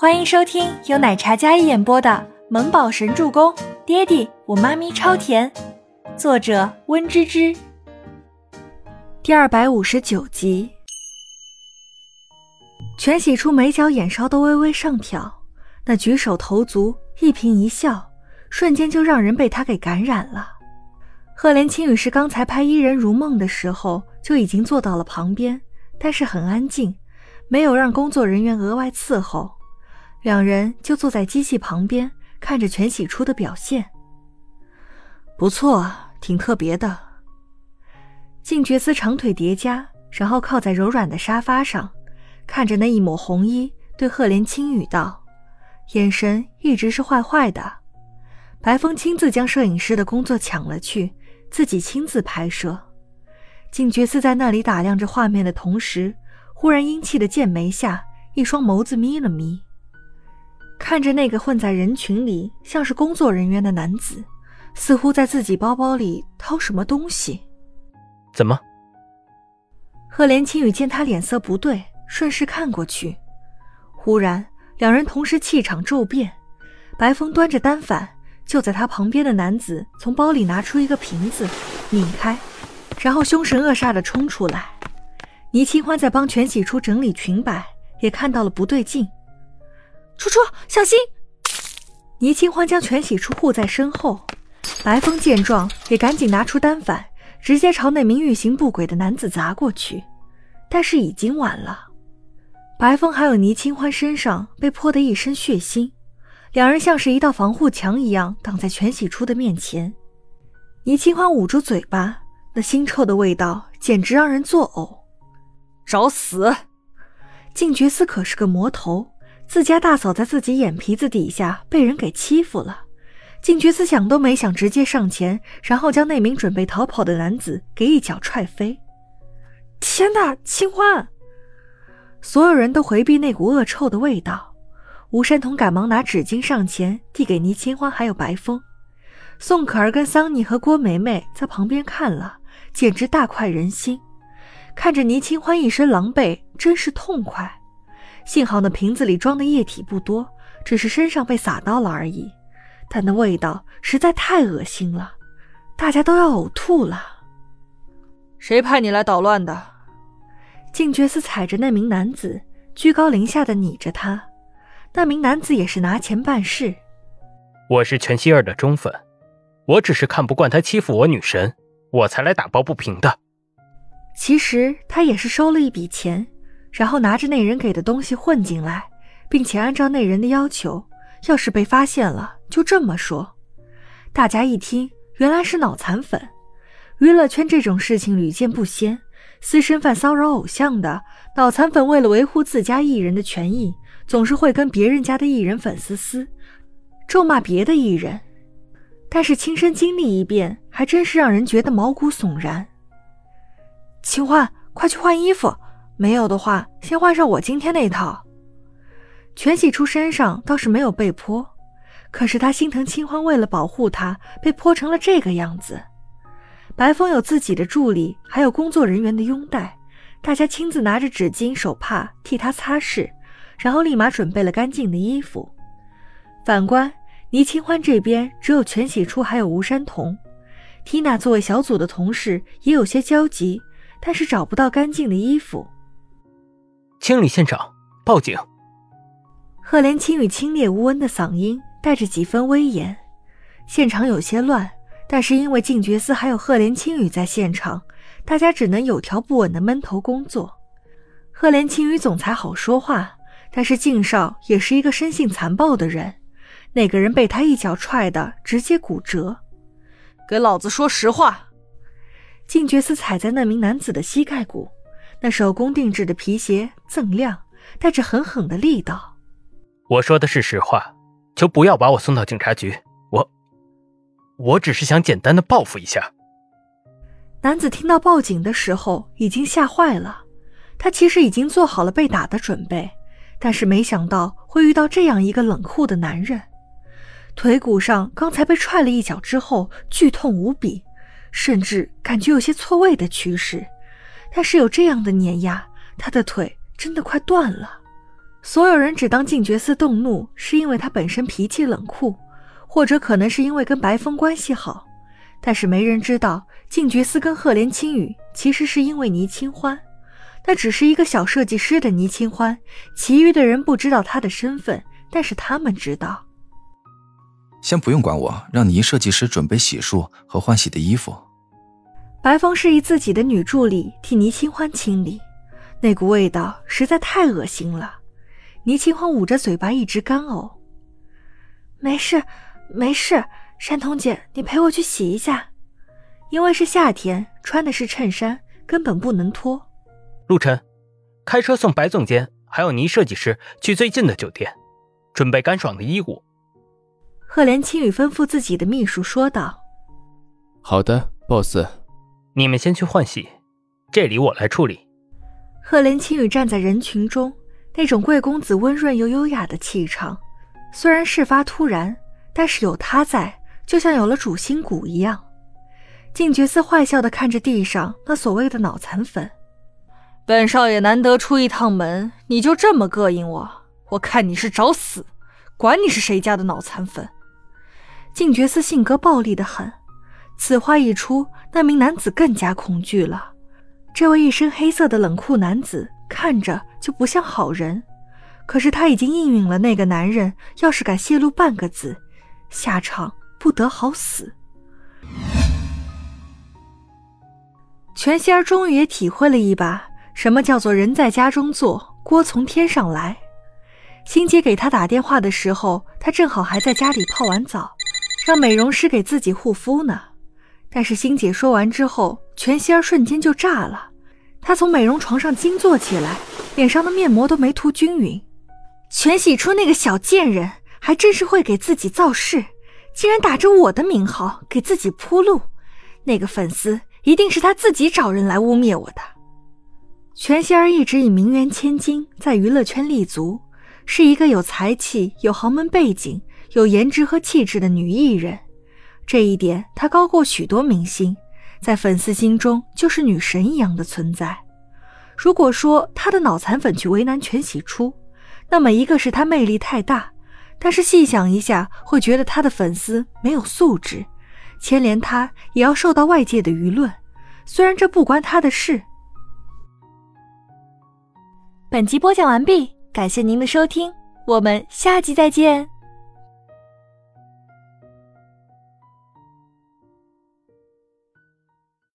欢迎收听由奶茶嘉一演播的《萌宝神助攻》，爹地我妈咪超甜，作者温芝芝。第二百五十九集。全喜初眉角眼梢都微微上挑，那举手投足、一颦一笑，瞬间就让人被他给感染了。赫连青雨是刚才拍《伊人如梦》的时候就已经坐到了旁边，但是很安静，没有让工作人员额外伺候。两人就坐在机器旁边，看着全喜初的表现。不错，挺特别的。静觉司长腿叠加，然后靠在柔软的沙发上，看着那一抹红衣，对赫连青羽道，眼神一直是坏坏的。白风亲自将摄影师的工作抢了去，自己亲自拍摄。静觉司在那里打量着画面的同时，忽然阴气的剑眉下，一双眸子眯了眯。看着那个混在人群里像是工作人员的男子，似乎在自己包包里掏什么东西。怎么？赫连青雨见他脸色不对，顺势看过去，忽然两人同时气场骤变。白风端着单反，就在他旁边的男子从包里拿出一个瓶子，拧开，然后凶神恶煞的冲出来。倪清欢在帮全喜初整理裙摆，也看到了不对劲。楚楚，小心！倪清欢将全喜初护在身后。白风见状，也赶紧拿出单反，直接朝那名欲行不轨的男子砸过去。但是已经晚了，白风还有倪清欢身上被泼得一身血腥，两人像是一道防护墙一样挡在全喜初的面前。倪清欢捂住嘴巴，那腥臭的味道简直让人作呕。找死！静觉寺可是个魔头。自家大嫂在自己眼皮子底下被人给欺负了，静觉寺想都没想，直接上前，然后将那名准备逃跑的男子给一脚踹飞。天哪，清欢！所有人都回避那股恶臭的味道。吴山童赶忙拿纸巾上前递给倪清欢还有白风，宋可儿跟桑尼和郭梅梅在旁边看了，简直大快人心。看着倪清欢一身狼狈，真是痛快。幸好那瓶子里装的液体不多，只是身上被洒到了而已，但那味道实在太恶心了，大家都要呕吐了。谁派你来捣乱的？静觉寺踩着那名男子，居高临下的睨着他。那名男子也是拿钱办事。我是全希儿的忠粉，我只是看不惯他欺负我女神，我才来打抱不平的。其实他也是收了一笔钱。然后拿着那人给的东西混进来，并且按照那人的要求，要是被发现了，就这么说。大家一听，原来是脑残粉。娱乐圈这种事情屡见不鲜，私生饭骚扰偶像的脑残粉，为了维护自家艺人的权益，总是会跟别人家的艺人粉丝撕，咒骂别的艺人。但是亲身经历一遍，还真是让人觉得毛骨悚然。清欢，快去换衣服。没有的话，先换上我今天那套。全喜初身上倒是没有被泼，可是他心疼清欢，为了保护他，被泼成了这个样子。白风有自己的助理，还有工作人员的拥戴，大家亲自拿着纸巾、手帕替他擦拭，然后立马准备了干净的衣服。反观倪清欢这边，只有全喜初还有吴山童。缇娜作为小组的同事，也有些焦急，但是找不到干净的衣服。清理现场，报警。赫连青羽清冽无闻的嗓音带着几分威严。现场有些乱，但是因为静觉司还有赫连青羽在现场，大家只能有条不紊的闷头工作。赫连青羽总裁好说话，但是静少也是一个生性残暴的人。那个人被他一脚踹的直接骨折。给老子说实话！静觉司踩在那名男子的膝盖骨。那手工定制的皮鞋锃亮，带着狠狠的力道。我说的是实话，就不要把我送到警察局。我，我只是想简单的报复一下。男子听到报警的时候已经吓坏了，他其实已经做好了被打的准备，但是没想到会遇到这样一个冷酷的男人。腿骨上刚才被踹了一脚之后，剧痛无比，甚至感觉有些错位的趋势。但是有这样的碾压，他的腿真的快断了。所有人只当静觉寺动怒是因为他本身脾气冷酷，或者可能是因为跟白风关系好，但是没人知道静觉寺跟赫连青羽其实是因为倪清欢。那只是一个小设计师的倪清欢，其余的人不知道他的身份，但是他们知道。先不用管我，让倪设计师准备洗漱和换洗的衣服。白风示意自己的女助理替倪清欢清理，那股味道实在太恶心了。倪清欢捂着嘴巴一直干呕。没事，没事，山童姐，你陪我去洗一下。因为是夏天，穿的是衬衫，根本不能脱。陆晨，开车送白总监还有倪设计师去最近的酒店，准备干爽的衣物。赫连青雨吩咐自己的秘书说道：“好的，boss，你们先去换洗，这里我来处理。”赫连青羽站在人群中，那种贵公子温润又优雅的气场，虽然事发突然，但是有他在，就像有了主心骨一样。静觉寺坏笑的看着地上那所谓的脑残粉。本少爷难得出一趟门，你就这么膈应我？我看你是找死！管你是谁家的脑残粉！静觉寺性格暴戾的很，此话一出，那名男子更加恐惧了。这位一身黑色的冷酷男子看着就不像好人，可是他已经应允了那个男人，要是敢泄露半个字，下场不得好死。全仙儿终于也体会了一把。什么叫做人在家中坐，锅从天上来？欣姐给他打电话的时候，他正好还在家里泡完澡，让美容师给自己护肤呢。但是欣姐说完之后，全希儿瞬间就炸了。她从美容床上惊坐起来，脸上的面膜都没涂均匀。全喜初那个小贱人，还真是会给自己造势，竟然打着我的名号给自己铺路。那个粉丝一定是他自己找人来污蔑我的。全希儿一直以名媛千金在娱乐圈立足，是一个有才气、有豪门背景、有颜值和气质的女艺人。这一点她高过许多明星，在粉丝心中就是女神一样的存在。如果说她的脑残粉去为难全喜初，那么一个是她魅力太大，但是细想一下，会觉得她的粉丝没有素质，牵连她也要受到外界的舆论，虽然这不关她的事。本集播讲完毕，感谢您的收听，我们下集再见。